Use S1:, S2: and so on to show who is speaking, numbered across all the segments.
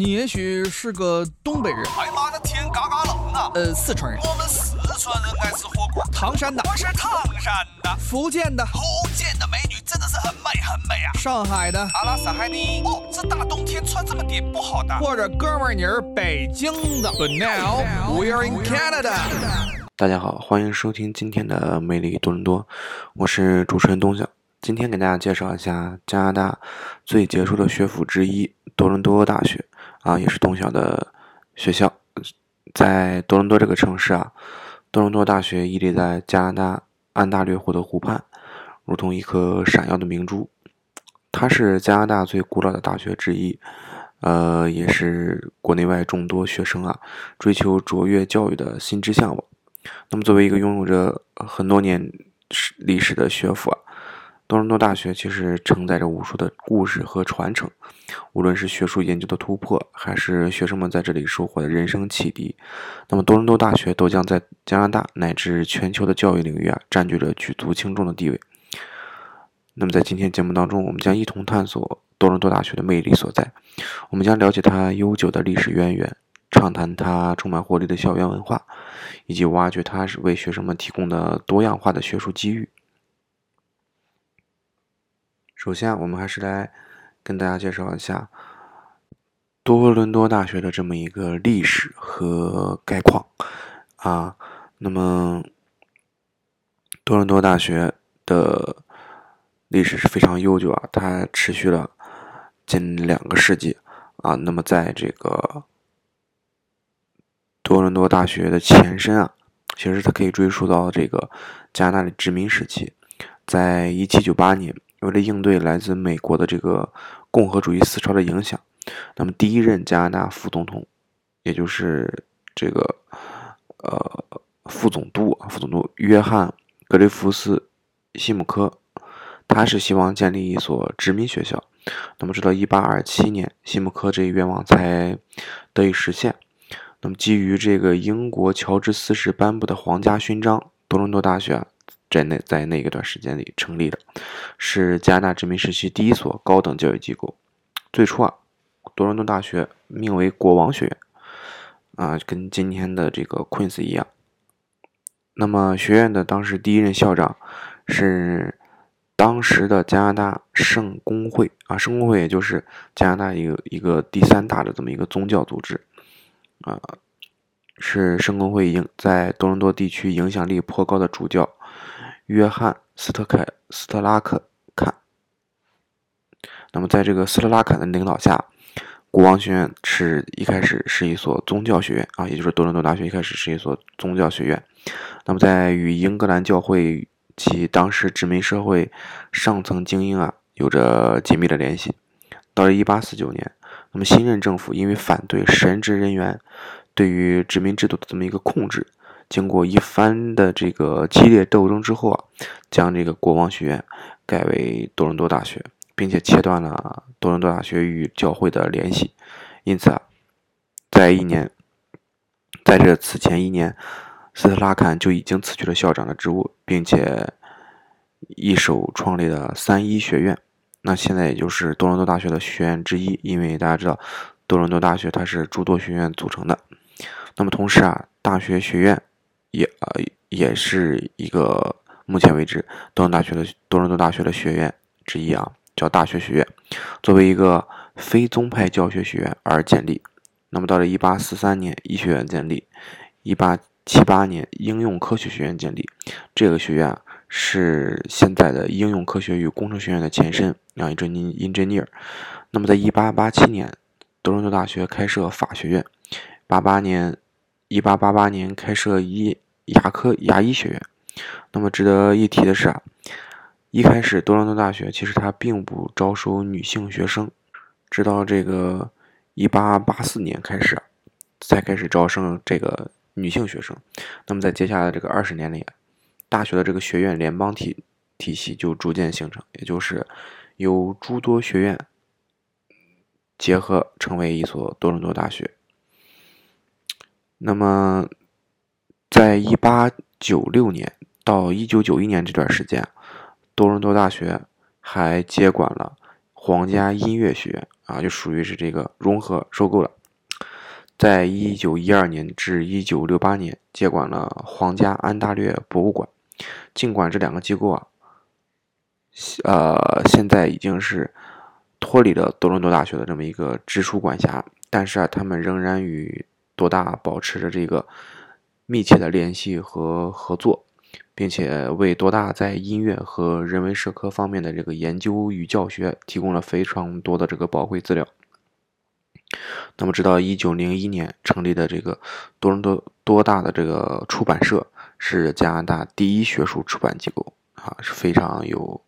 S1: 你也许是个东北人，
S2: 哎妈的天嘎嘎冷啊！
S1: 呃，四川人，
S2: 我们四川人爱吃火锅。
S1: 唐山的，
S2: 我是唐山的，
S1: 福建的，
S2: 福建的美女真的是很美很美啊！
S1: 上海的，
S2: 阿拉斯海尼。哦，这大冬天穿这么点不好的。
S1: 或者哥们儿你是北京的。But now we are in Canada。
S3: 大家好，欢迎收听今天的魅力多伦多，我是主持人东晓。今天给大家介绍一下加拿大最杰出的学府之一多伦多大学啊，也是东晓的学校。在多伦多这个城市啊，多伦多大学屹立在加拿大安大略湖的湖畔，如同一颗闪耀的明珠。它是加拿大最古老的大学之一，呃，也是国内外众多学生啊追求卓越教育的心之向往。那么，作为一个拥有着很多年历史的学府啊。多伦多大学其实承载着无数的故事和传承，无论是学术研究的突破，还是学生们在这里收获的人生启迪，那么多伦多大学都将在加拿大乃至全球的教育领域啊，占据着举足轻重的地位。那么在今天节目当中，我们将一同探索多伦多大学的魅力所在，我们将了解它悠久的历史渊源，畅谈它充满活力的校园文化，以及挖掘它是为学生们提供的多样化的学术机遇。首先，我们还是来跟大家介绍一下多伦多大学的这么一个历史和概况啊。那么，多伦多大学的历史是非常悠久啊，它持续了近两个世纪啊。那么，在这个多伦多大学的前身啊，其实它可以追溯到这个加拿大的殖民时期，在一七九八年。为了应对来自美国的这个共和主义思潮的影响，那么第一任加拿大副总统，也就是这个呃副总督啊副总督约翰·格雷夫斯·西姆科，他是希望建立一所殖民学校。那么直到1827年，西姆科这一愿望才得以实现。那么基于这个英国乔治四世颁布的皇家勋章，多伦多大学。在那在那个段时间里成立的，是加拿大殖民时期第一所高等教育机构。最初啊，多伦多大学名为国王学院，啊，跟今天的这个 Queen's 一样。那么学院的当时第一任校长是当时的加拿大圣公会啊，圣公会也就是加拿大一个一个第三大的这么一个宗教组织啊，是圣公会影在多伦多地区影响力颇高的主教。约翰·斯特凯斯特拉克坎。那么，在这个斯特拉坎的领导下，国王学院是一开始是一所宗教学院啊，也就是多伦多大学一开始是一所宗教学院。那么，在与英格兰教会及当时殖民社会上层精英啊有着紧密的联系。到了1849年，那么新任政府因为反对神职人员对于殖民制度的这么一个控制。经过一番的这个激烈斗争之后啊，将这个国王学院改为多伦多大学，并且切断了多伦多大学与教会的联系。因此啊，在一年，在这此前一年，斯特拉坎就已经辞去了校长的职务，并且一手创立了三一学院。那现在也就是多伦多大学的学院之一，因为大家知道，多伦多大学它是诸多学院组成的。那么同时啊，大学学院。也呃也是一个目前为止多伦多大学的多伦多大学的学院之一啊，叫大学学院，作为一个非宗派教学学院而建立。那么到了一八四三年，医学院建立；一八七八年，应用科学学院建立。这个学院是现在的应用科学与工程学院的前身，啊，一专 engineer。那么在一八八七年，多伦多大学开设法学院；八八年。一八八八年开设医牙科牙医学院。那么值得一提的是啊，一开始多伦多大学其实它并不招收女性学生，直到这个一八八四年开始，才开始招生这个女性学生。那么在接下来这个二十年里，大学的这个学院联邦体体系就逐渐形成，也就是由诸多学院结合成为一所多伦多大学。那么，在一八九六年到一九九一年这段时间，多伦多大学还接管了皇家音乐学院啊，就属于是这个融合收购了。在一九一二年至一九六八年，接管了皇家安大略博物馆。尽管这两个机构啊，呃，现在已经是脱离了多伦多大学的这么一个直属管辖，但是啊，他们仍然与多大保持着这个密切的联系和合作。并且为多大在音乐和人文社科方面的这个研究与教学提供了非常多的这个宝贵资料。那么，直到一九零一年成立的这个多伦多多大的这个出版社是加拿大第一学术出版机构啊，是非常有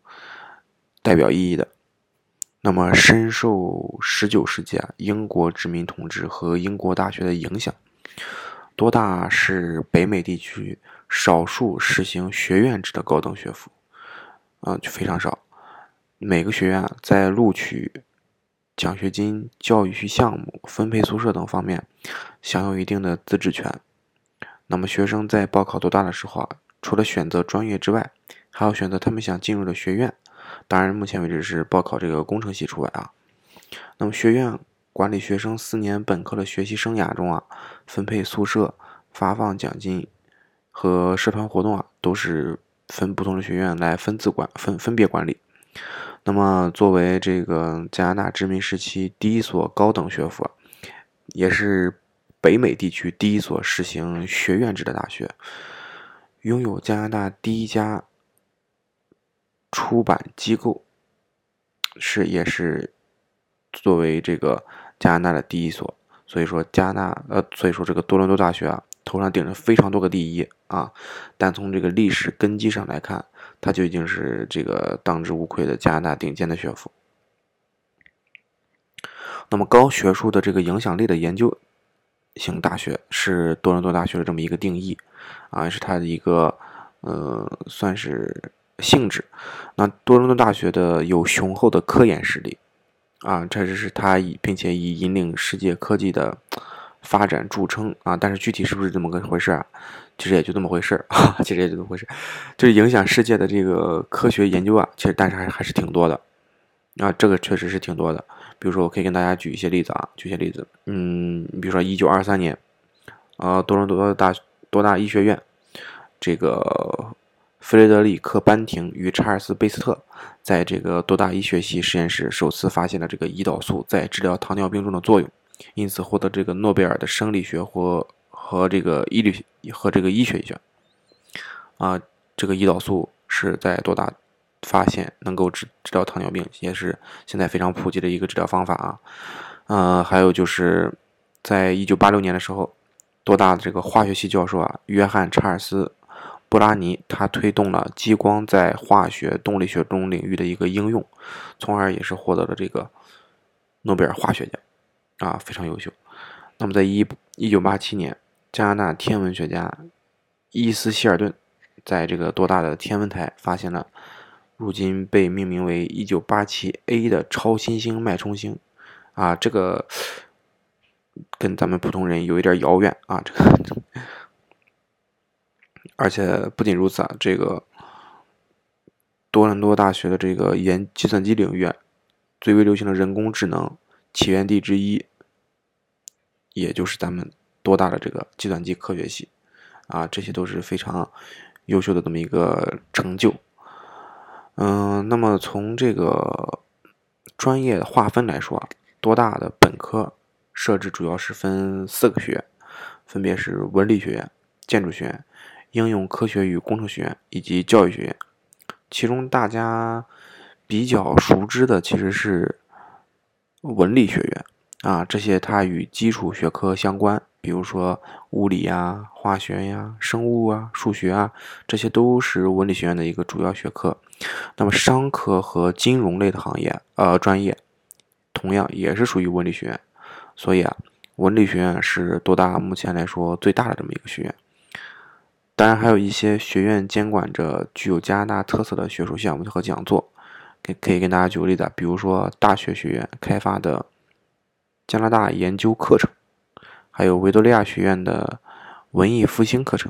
S3: 代表意义的。那么，深受十九世纪啊英国殖民统治和英国大学的影响，多大是北美地区。少数实行学院制的高等学府，啊，就非常少。每个学院在录取奖学金、教育项目、分配宿舍等方面享有一定的自治权。那么，学生在报考多大的时候啊，除了选择专业之外，还要选择他们想进入的学院。当然，目前为止是报考这个工程系除外啊。那么，学院管理学生四年本科的学习生涯中啊，分配宿舍、发放奖金。和社团活动啊，都是分不同的学院来分自管分分别管理。那么，作为这个加拿大殖民时期第一所高等学府，也是北美地区第一所实行学院制的大学，拥有加拿大第一家出版机构，是也是作为这个加拿大的第一所。所以说，加拿呃，所以说这个多伦多大学啊。头上顶着非常多个第一啊，但从这个历史根基上来看，它就已经是这个当之无愧的加拿大顶尖的学府。那么高学术的这个影响力的研究型大学是多伦多大学的这么一个定义啊，是它的一个呃算是性质。那多伦多大学的有雄厚的科研实力啊，这就是它以并且以引领世界科技的。发展著称啊，但是具体是不是这么个回事啊？其实也就这么回事啊，其实也就这么回事，就是影响世界的这个科学研究啊，其实但是还还是挺多的啊，这个确实是挺多的。比如说，我可以跟大家举一些例子啊，举些例子，嗯，比如说一九二三年，呃，多伦多大多大医学院，这个弗雷德里克班廷与查尔斯贝斯特在这个多大医学系实验室首次发现了这个胰岛素在治疗糖尿病中的作用。因此获得这个诺贝尔的生理学或和这个医律和这个医学奖啊，这个胰岛素是在多大发现能够治治疗糖尿病，也是现在非常普及的一个治疗方法啊。呃，还有就是在一九八六年的时候，多大的这个化学系教授啊，约翰查尔斯布拉尼，他推动了激光在化学动力学中领域的一个应用，从而也是获得了这个诺贝尔化学奖。啊，非常优秀。那么，在一一九八七年，加拿大天文学家伊斯希尔顿在这个多大的天文台发现了如今被命名为一九八七 A 的超新星脉冲星。啊，这个跟咱们普通人有一点遥远啊。这个，而且不仅如此啊，这个多伦多大学的这个研计算机领域，最为流行的人工智能起源地之一。也就是咱们多大的这个计算机科学系啊，这些都是非常优秀的这么一个成就。嗯，那么从这个专业划分来说啊，多大的本科设置主要是分四个学院，分别是文理学院、建筑学院、应用科学与工程学院以及教育学院。其中大家比较熟知的其实是文理学院。啊，这些它与基础学科相关，比如说物理呀、化学呀、生物啊、数学啊，这些都是文理学院的一个主要学科。那么商科和金融类的行业，呃，专业同样也是属于文理学院。所以啊，文理学院是多大目前来说最大的这么一个学院。当然，还有一些学院监管着具有加拿大特色的学术项目和讲座，可可以跟大家举个例子，比如说大学学院开发的。加拿大研究课程，还有维多利亚学院的文艺复兴课程，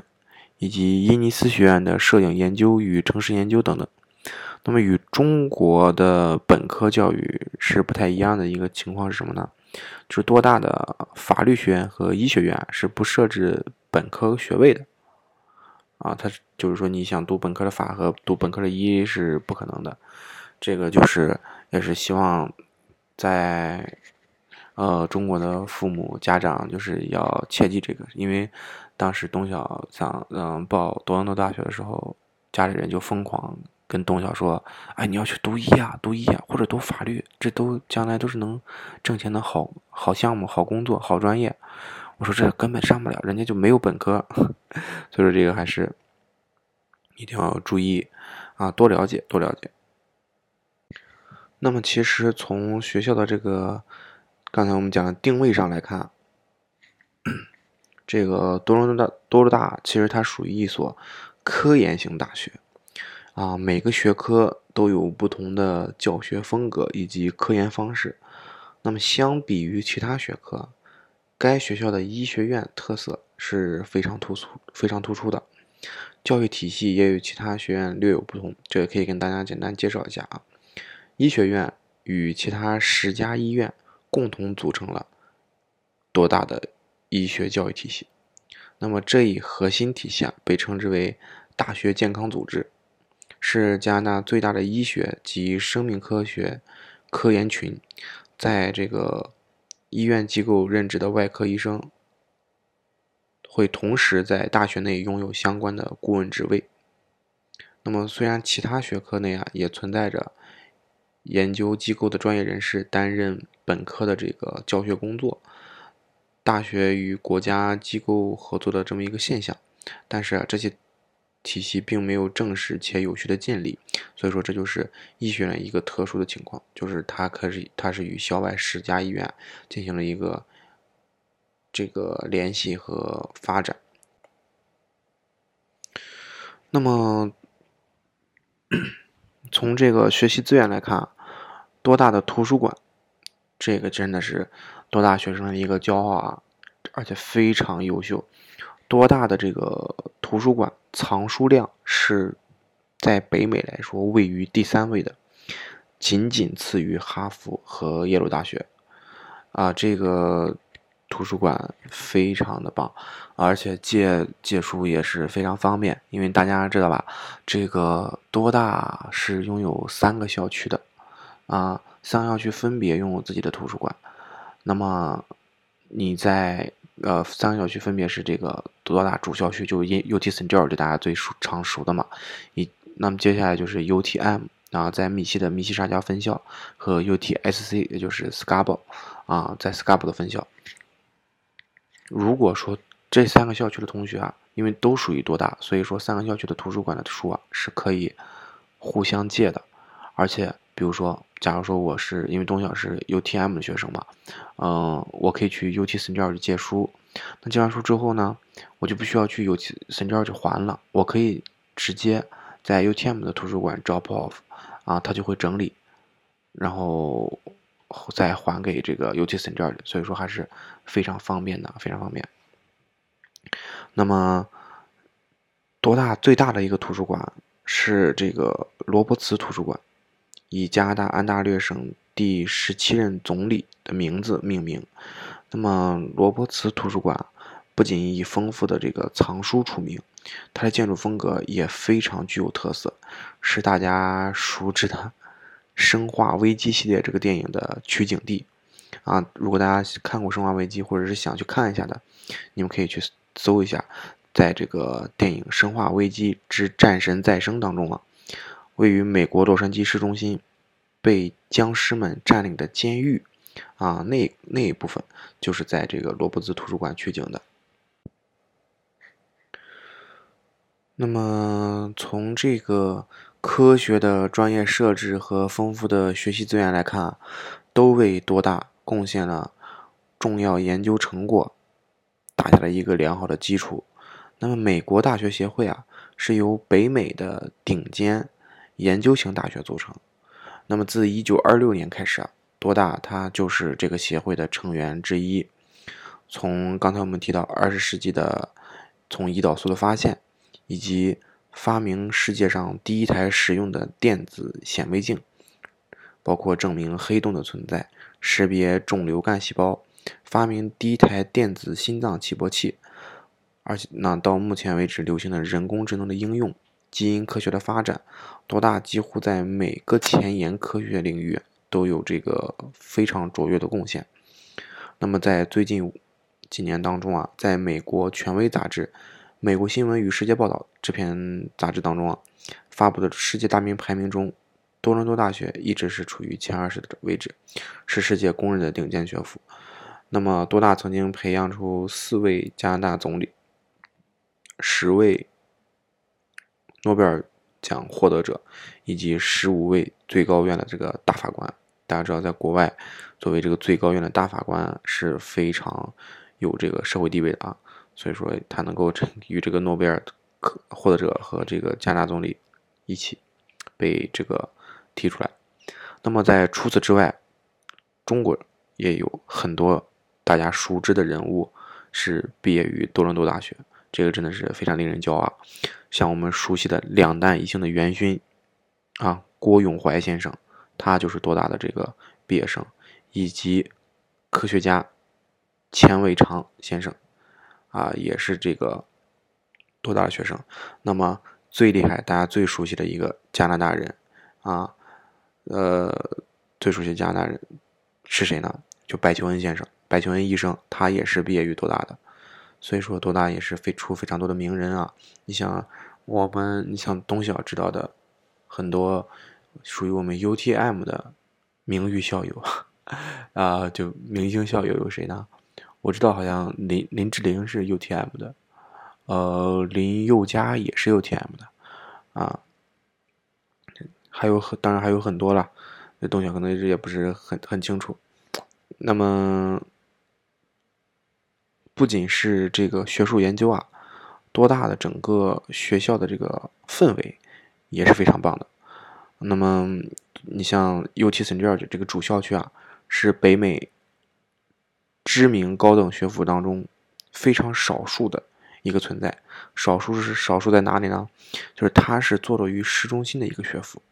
S3: 以及伊尼斯学院的摄影研究与城市研究等等。那么与中国的本科教育是不太一样的一个情况是什么呢？就是多大的法律学院和医学院是不设置本科学位的啊？它就是说你想读本科的法和读本科的医是不可能的。这个就是也是希望在呃中国的父母家长就是要切记这个，因为当时东晓想嗯报多伦多大学的时候，家里人就疯狂。跟东晓说：“哎，你要去读医啊，读医啊，或者读法律，这都将来都是能挣钱的好好项目、好工作、好专业。”我说：“这根本上不了，人家就没有本科。”所以说这个还是一定要注意啊，多了解，多了解。那么其实从学校的这个刚才我们讲的定位上来看，这个多伦多大多伦大其实它属于一所科研型大学。啊，每个学科都有不同的教学风格以及科研方式。那么，相比于其他学科，该学校的医学院特色是非常突出、非常突出的。教育体系也与其他学院略有不同，这个可以跟大家简单介绍一下啊。医学院与其他十家医院共同组成了多大的医学教育体系。那么，这一核心体系啊，被称之为大学健康组织。是加拿大最大的医学及生命科学科研群，在这个医院机构任职的外科医生，会同时在大学内拥有相关的顾问职位。那么，虽然其他学科内啊也存在着研究机构的专业人士担任本科的这个教学工作，大学与国家机构合作的这么一个现象，但是啊这些。体系并没有正式且有序的建立，所以说这就是医学院一个特殊的情况，就是它可是它是与校外十家医院进行了一个这个联系和发展。那么从这个学习资源来看，多大的图书馆，这个真的是多大学生的一个骄傲啊，而且非常优秀。多大的这个图书馆藏书量是在北美来说位于第三位的，仅仅次于哈佛和耶鲁大学。啊，这个图书馆非常的棒，而且借借书也是非常方便。因为大家知道吧，这个多大是拥有三个校区的，啊，三个校区分别拥有自己的图书馆。那么你在。呃，三个校区分别是这个多大主校区，就是 UT St. George，大家最熟常熟的嘛。一，那么接下来就是 UTM，啊，在密西的密西沙加分校和 UTSC，也就是 Scarborough，啊，在 Scarborough 的分校。如果说这三个校区的同学啊，因为都属于多大，所以说三个校区的图书馆的书啊是可以互相借的，而且。比如说，假如说我是因为东晓是 UTM 的学生嘛，嗯，我可以去 UT St. George 借书。那借完书之后呢，我就不需要去 UT St. George 还了，我可以直接在 UTM 的图书馆 drop off，啊，他就会整理，然后再还给这个 UT St. George。所以说还是非常方便的，非常方便。那么，多大最大的一个图书馆是这个罗伯茨图书馆。以加拿大安大略省第十七任总理的名字命名。那么，罗伯茨图书馆不仅以丰富的这个藏书出名，它的建筑风格也非常具有特色，是大家熟知的《生化危机》系列这个电影的取景地。啊，如果大家看过《生化危机》或者是想去看一下的，你们可以去搜一下，在这个电影《生化危机之战神再生》当中啊。位于美国洛杉矶市中心，被僵尸们占领的监狱，啊，那那一部分就是在这个罗伯兹图书馆取景的。那么，从这个科学的专业设置和丰富的学习资源来看，都为多大贡献了重要研究成果，打下了一个良好的基础。那么，美国大学协会啊，是由北美的顶尖。研究型大学组成。那么，自1926年开始啊，多大它就是这个协会的成员之一。从刚才我们提到二十世纪的从胰岛素的发现，以及发明世界上第一台实用的电子显微镜，包括证明黑洞的存在、识别肿瘤干细胞、发明第一台电子心脏起搏器，而且那到目前为止流行的人工智能的应用、基因科学的发展，多大几乎在每个前沿科学领域都有这个非常卓越的贡献。那么在最近几年当中啊，在美国权威杂志《美国新闻与世界报道》这篇杂志当中啊，发布的世界大名排名中，多伦多大学一直是处于前二十的位置，是世界公认的顶尖学府。那么多大曾经培养出四位加拿大总理、十位诺贝尔奖获得者，以及十五位最高院的这个大法官。大家知道，在国外，作为这个最高院的大法官是非常有这个社会地位的啊，所以说他能够与这个诺贝尔获得者和这个加拿大总理一起被这个提出来。那么在除此之外，中国也有很多大家熟知的人物是毕业于多伦多大学，这个真的是非常令人骄傲。像我们熟悉的两弹一星的元勋啊，郭永怀先生。他就是多大的这个毕业生，以及科学家钱伟长先生，啊，也是这个多大的学生。那么最厉害，大家最熟悉的一个加拿大人，啊，呃，最熟悉加拿大人是谁呢？就白求恩先生，白求恩医生，他也是毕业于多大的。所以说，多大也是非出非常多的名人啊。你像我们，你像东晓知道的很多。属于我们 UTM 的名誉校友 啊，就明星校友有谁呢？我知道好像林林志玲是 UTM 的，呃，林宥嘉也是 UTM 的啊，还有很当然还有很多了，那东西可能一直也不是很很清楚。那么不仅是这个学术研究啊，多大的整个学校的这个氛围也是非常棒的。那么，你像 UT St. George 这个主校区啊，是北美知名高等学府当中非常少数的一个存在。少数是少数在哪里呢？就是它是坐落于市中心的一个学府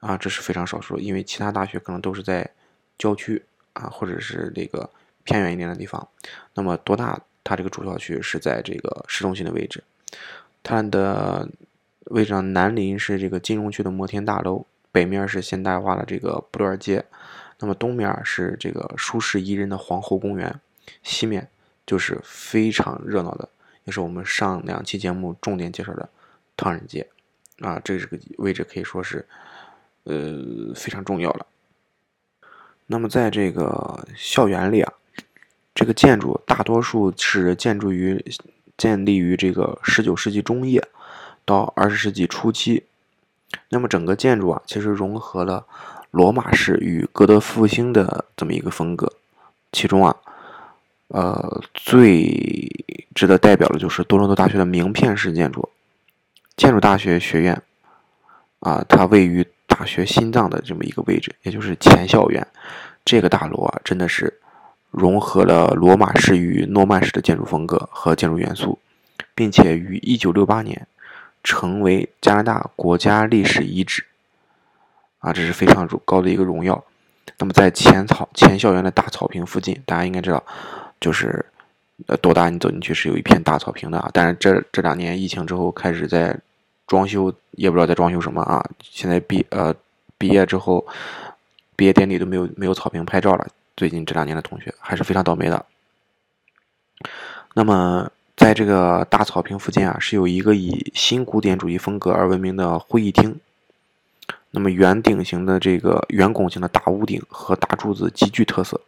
S3: 啊，这是非常少数。因为其他大学可能都是在郊区啊，或者是这个偏远一点的地方。那么多大？它这个主校区是在这个市中心的位置，它的。位置上南邻是这个金融区的摩天大楼，北面是现代化的这个布罗尔街，那么东面是这个舒适宜人的皇后公园，西面就是非常热闹的，也是我们上两期节目重点介绍的唐人街，啊，这个位置可以说是呃非常重要了。那么在这个校园里啊，这个建筑大多数是建筑于建立于这个十九世纪中叶。到二十世纪初期，那么整个建筑啊，其实融合了罗马式与哥德复兴的这么一个风格。其中啊，呃，最值得代表的就是多伦多大学的名片式建筑——建筑大学学院。啊，它位于大学心脏的这么一个位置，也就是前校园。这个大楼啊，真的是融合了罗马式与诺曼式的建筑风格和建筑元素，并且于一九六八年。成为加拿大国家历史遗址，啊，这是非常高的一个荣耀。那么在前草前校园的大草坪附近，大家应该知道，就是呃多大你走进去是有一片大草坪的啊。但是这这两年疫情之后开始在装修，也不知道在装修什么啊。现在毕呃毕业之后，毕业典礼都没有没有草坪拍照了。最近这两年的同学还是非常倒霉的。那么。在这个大草坪附近啊，是有一个以新古典主义风格而闻名的会议厅。那么圆顶型的这个圆拱形的大屋顶和大柱子极具特色。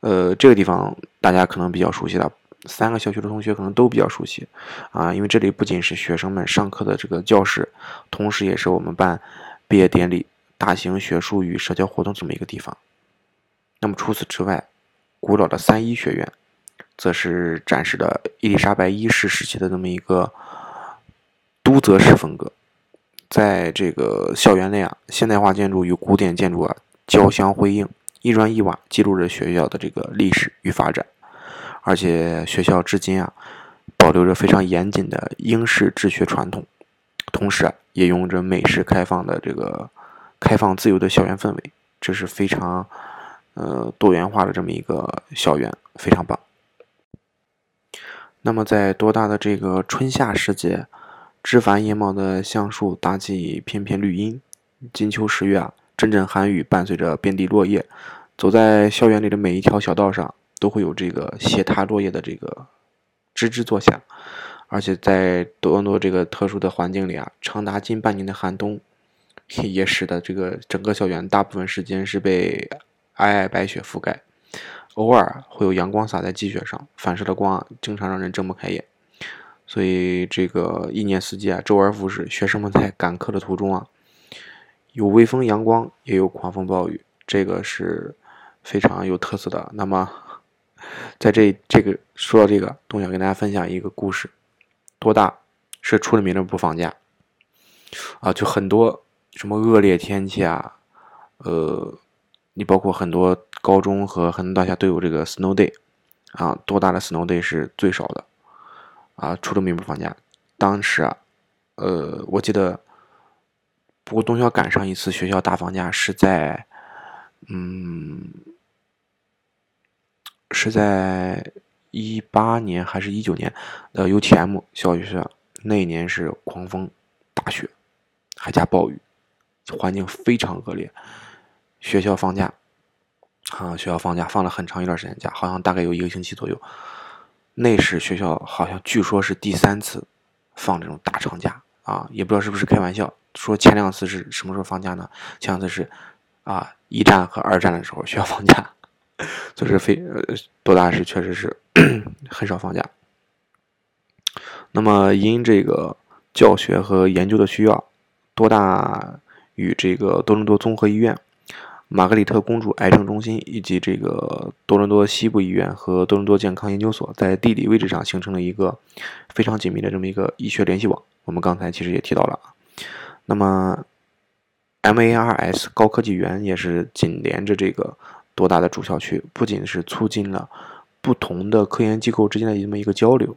S3: 呃，这个地方大家可能比较熟悉的，三个校区的同学可能都比较熟悉啊，因为这里不仅是学生们上课的这个教室，同时也是我们办毕业典礼、大型学术与社交活动这么一个地方。那么除此之外，古老的三一学院。则是展示的伊丽莎白一世时期的这么一个都泽式风格，在这个校园内啊，现代化建筑与古典建筑啊交相辉映，一砖一瓦记录着学校的这个历史与发展。而且学校至今啊，保留着非常严谨的英式治学传统，同时啊，也拥有着美式开放的这个开放自由的校园氛围，这是非常呃多元化的这么一个校园，非常棒。那么在多大的这个春夏时节，枝繁叶茂的橡树搭起片片绿荫，金秋十月啊，阵阵寒雨伴随着遍地落叶，走在校园里的每一条小道上，都会有这个斜踏落叶的这个吱吱作响。而且在多伦多这个特殊的环境里啊，长达近半年的寒冬，也使得这个整个校园大部分时间是被皑皑白雪覆盖。偶尔会有阳光洒在积雪上，反射的光啊经常让人睁不开眼。所以这个一年四季啊，周而复始。学生们在赶课的途中啊，有微风阳光，也有狂风暴雨，这个是非常有特色的。那么，在这这个说到这个，东想跟大家分享一个故事。多大是出了名的不放假啊？就很多什么恶劣天气啊，呃。你包括很多高中和很多大学都有这个 snow day，啊，多大的 snow day 是最少的，啊，出了名不放假。当时啊，呃，我记得，不过东校赶上一次学校大放假是在，嗯，是在一八年还是一九年的 UTM 校学校，那一年是狂风大雪，还加暴雨，环境非常恶劣。学校放假，啊，学校放假放了很长一段时间假，好像大概有一个星期左右。那时学校好像据说是第三次放这种大长假啊，也不知道是不是开玩笑。说前两次是什么时候放假呢？前两次是啊，一战和二战的时候学校放假，就是非呃多大是确实是 很少放假。那么因这个教学和研究的需要，多大与这个多伦多综合医院。玛格丽特公主癌症中心以及这个多伦多西部医院和多伦多健康研究所在地理位置上形成了一个非常紧密的这么一个医学联系网。我们刚才其实也提到了。那么，MARS 高科技园也是紧连着这个多大的主校区，不仅是促进了不同的科研机构之间的这么一个交流，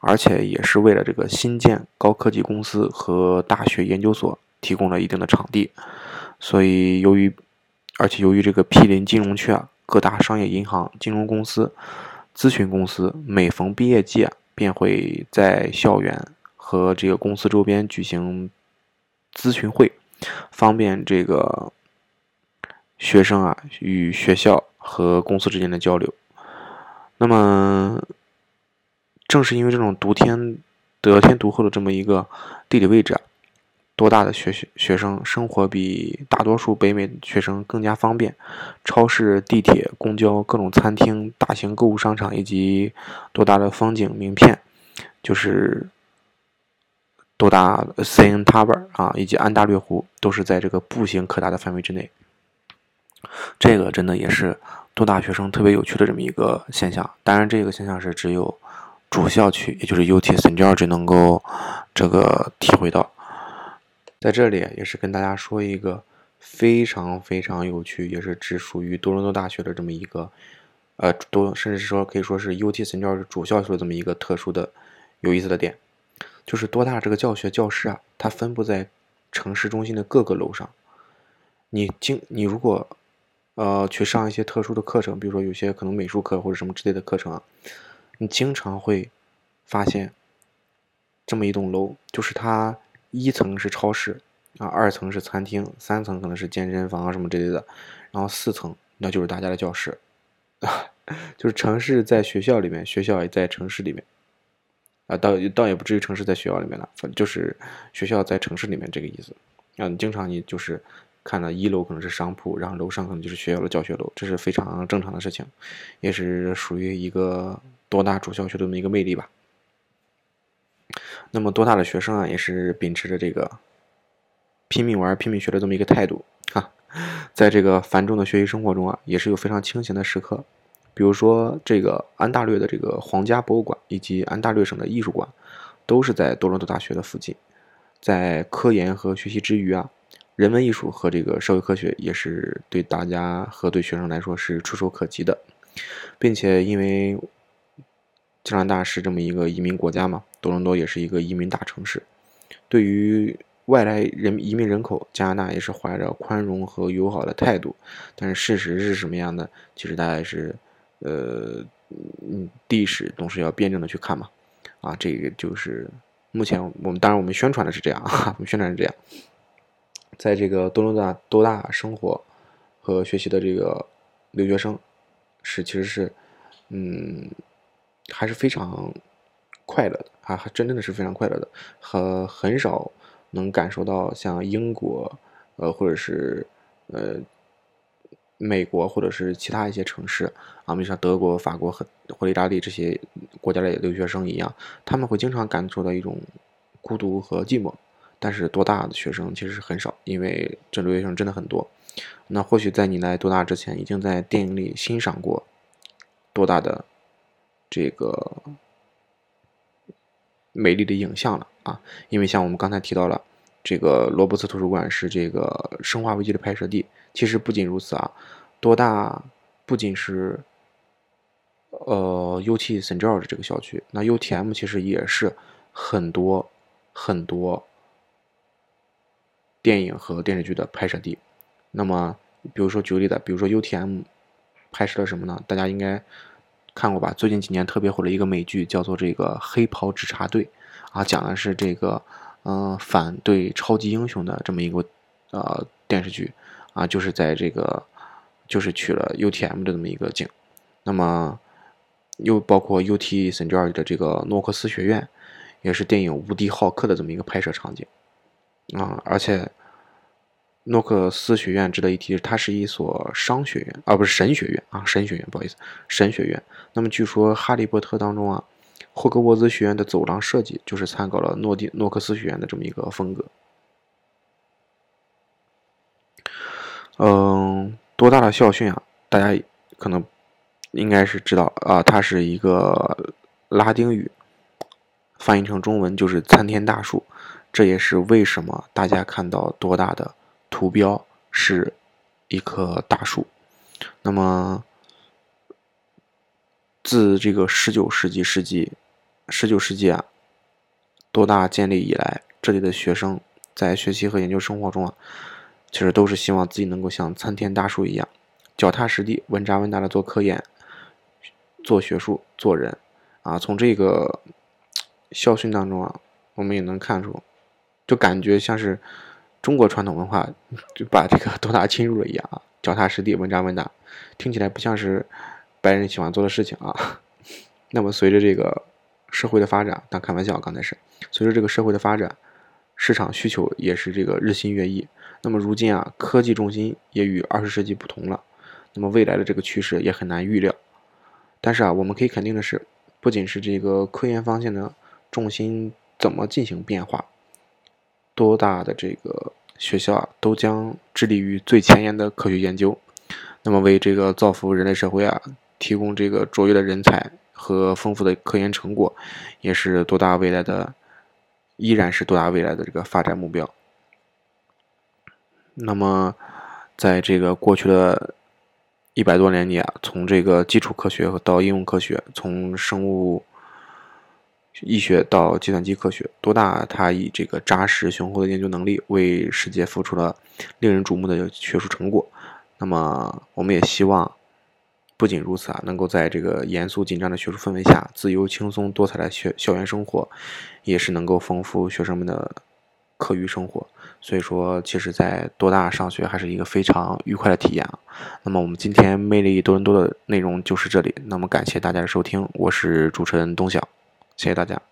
S3: 而且也是为了这个新建高科技公司和大学研究所提供了一定的场地。所以，由于而且由于这个毗邻金融区啊，各大商业银行、金融公司、咨询公司每逢毕业季啊，便会在校园和这个公司周边举行咨询会，方便这个学生啊与学校和公司之间的交流。那么，正是因为这种独天得天独厚的这么一个地理位置啊。多大的学学学生生活比大多数北美学生更加方便，超市、地铁、公交、各种餐厅、大型购物商场以及多大的风景名片，就是多大 CN Tower 啊，以及安大略湖，都是在这个步行可达的范围之内。这个真的也是多大学生特别有趣的这么一个现象。当然，这个现象是只有主校区，也就是 UT St. George 能够这个体会到。在这里也是跟大家说一个非常非常有趣，也是只属于多伦多大学的这么一个，呃，多甚至说可以说是 UT 神教主校区的这么一个特殊的有意思的点，就是多大这个教学教室啊，它分布在城市中心的各个楼上。你经你如果呃去上一些特殊的课程，比如说有些可能美术课或者什么之类的课程啊，你经常会发现这么一栋楼，就是它。一层是超市啊，二层是餐厅，三层可能是健身房什么之类的，然后四层那就是大家的教室，就是城市在学校里面，学校也在城市里面，啊，倒倒也不至于城市在学校里面了，反就是学校在城市里面这个意思。啊，你经常你就是看到一楼可能是商铺，然后楼上可能就是学校的教学楼，这是非常正常的事情，也是属于一个多大主校区这么一个魅力吧。那么多大的学生啊，也是秉持着这个拼命玩、拼命学的这么一个态度啊，在这个繁重的学习生活中啊，也是有非常清闲的时刻。比如说，这个安大略的这个皇家博物馆以及安大略省的艺术馆，都是在多伦多大学的附近。在科研和学习之余啊，人文艺术和这个社会科学也是对大家和对学生来说是触手可及的，并且因为。加拿大是这么一个移民国家嘛，多伦多也是一个移民大城市。对于外来人移民人口，加拿大也是怀着宽容和友好的态度。但是事实是什么样的？其实大家是，呃，嗯，历史总是要辩证的去看嘛。啊，这个就是目前我们当然我们宣传的是这样啊，我们宣传是这样。在这个多伦多多大生活和学习的这个留学生，是其实是，嗯，还是非常快乐的啊，还真正的是非常快乐的，和很少能感受到像英国，呃，或者是呃美国或者是其他一些城市啊，比如像德国、法国和或意大利这些国家的留学生一样，他们会经常感受到一种孤独和寂寞。但是多大的学生其实是很少，因为这留学生真的很多。那或许在你来多大之前，已经在电影里欣赏过多大的这个美丽的影像了啊！因为像我们刚才提到了，这个罗伯茨图书馆是这个《生化危机》的拍摄地。其实不仅如此啊，多大不仅是呃 UT St. George 这个校区，那 UTM 其实也是很多很多。电影和电视剧的拍摄地，那么比如说举个例子，比如说 UTM 拍摄了什么呢？大家应该看过吧？最近几年特别火的一个美剧叫做这个《黑袍纠察队》，啊，讲的是这个嗯反对超级英雄的这么一个呃电视剧，啊，就是在这个就是取了 UTM 的这么一个景，那么又包括 UT s e n t r 的这个诺克斯学院，也是电影《无敌浩克》的这么一个拍摄场景。啊，而且诺克斯学院值得一提，它是一所商学院，而不是神学院啊，神学院，不好意思，神学院。那么据说《哈利波特》当中啊，霍格沃兹学院的走廊设计就是参考了诺迪诺克斯学院的这么一个风格。嗯，多大的校训啊？大家可能应该是知道啊，它是一个拉丁语，翻译成中文就是“参天大树”。这也是为什么大家看到多大的图标是一棵大树。那么，自这个十九世纪世纪十九世纪啊，多大建立以来，这里的学生在学习和研究生活中啊，其实都是希望自己能够像参天大树一样，脚踏实地、稳扎稳打的做科研、做学术、做人啊。从这个 校训当中啊，我们也能看出。就感觉像是中国传统文化就把这个多大侵入了一样啊，脚踏实地、稳扎稳打，听起来不像是白人喜欢做的事情啊。那么随着这个社会的发展，当开玩笑，刚才是随着这个社会的发展，市场需求也是这个日新月异。那么如今啊，科技重心也与二十世纪不同了。那么未来的这个趋势也很难预料。但是啊，我们可以肯定的是，不仅是这个科研方向的重心怎么进行变化。多大的这个学校啊，都将致力于最前沿的科学研究，那么为这个造福人类社会啊，提供这个卓越的人才和丰富的科研成果，也是多大未来的，依然是多大未来的这个发展目标。那么，在这个过去的一百多年里啊，从这个基础科学和到应用科学，从生物。医学到计算机科学，多大他以这个扎实雄厚的研究能力，为世界付出了令人瞩目的学术成果。那么，我们也希望，不仅如此啊，能够在这个严肃紧张的学术氛围下，自由轻松多彩的学校园生活，也是能够丰富学生们的课余生活。所以说，其实，在多大上学还是一个非常愉快的体验啊。那么，我们今天魅力多伦多的内容就是这里。那么，感谢大家的收听，我是主持人东晓。谢谢大家。